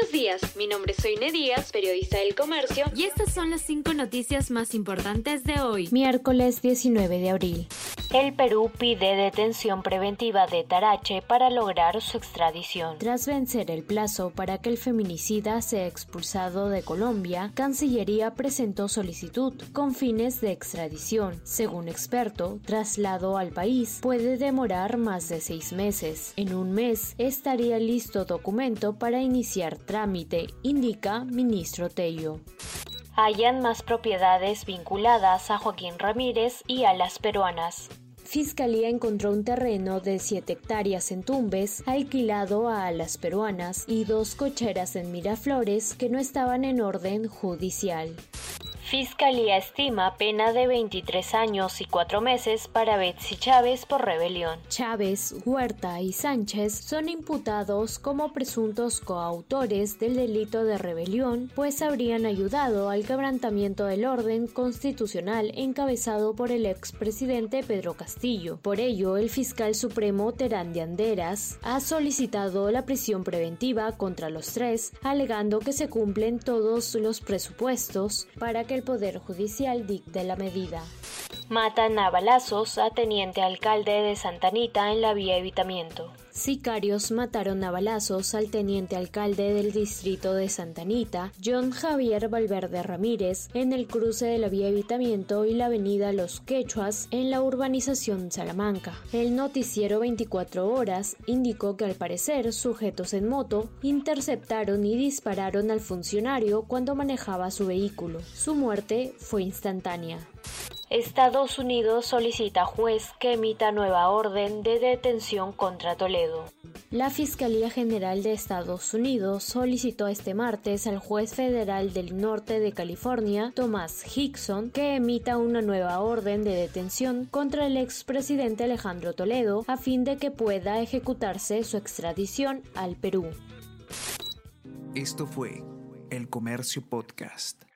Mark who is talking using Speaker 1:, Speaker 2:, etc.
Speaker 1: Buenos días, mi nombre es Soine Díaz, periodista del comercio,
Speaker 2: y estas son las cinco noticias más importantes de hoy,
Speaker 3: miércoles 19 de abril.
Speaker 4: El Perú pide detención preventiva de Tarache para lograr su extradición.
Speaker 3: Tras vencer el plazo para que el feminicida sea expulsado de Colombia, Cancillería presentó solicitud con fines de extradición. Según experto, traslado al país puede demorar más de seis meses. En un mes estaría listo documento para iniciar trámite, indica ministro Tello
Speaker 4: hayan más propiedades vinculadas a Joaquín Ramírez y a las peruanas.
Speaker 3: Fiscalía encontró un terreno de 7 hectáreas en Tumbes, alquilado a las peruanas, y dos cocheras en Miraflores que no estaban en orden judicial.
Speaker 4: Fiscalía estima pena de 23 años y 4 meses para Betsy Chávez por rebelión.
Speaker 3: Chávez, Huerta y Sánchez son imputados como presuntos coautores del delito de rebelión, pues habrían ayudado al quebrantamiento del orden constitucional encabezado por el expresidente Pedro Castillo. Por ello, el fiscal supremo Terán de Anderas ha solicitado la prisión preventiva contra los tres, alegando que se cumplen todos los presupuestos para que el Poder Judicial dicte la medida.
Speaker 4: Matan a balazos a teniente alcalde de Santa Anita en la vía Evitamiento.
Speaker 3: Sicarios mataron a balazos al teniente alcalde del distrito de Santa Anita, John Javier Valverde Ramírez, en el cruce de la vía Evitamiento y la avenida Los Quechuas en la urbanización Salamanca. El noticiero 24 horas indicó que al parecer sujetos en moto interceptaron y dispararon al funcionario cuando manejaba su vehículo. Su muerte fue instantánea.
Speaker 4: Estados Unidos solicita juez que emita nueva orden de detención contra Toledo.
Speaker 3: La Fiscalía General de Estados Unidos solicitó este martes al juez federal del norte de California, Thomas Hickson, que emita una nueva orden de detención contra el expresidente Alejandro Toledo a fin de que pueda ejecutarse su extradición al Perú.
Speaker 5: Esto fue El Comercio Podcast.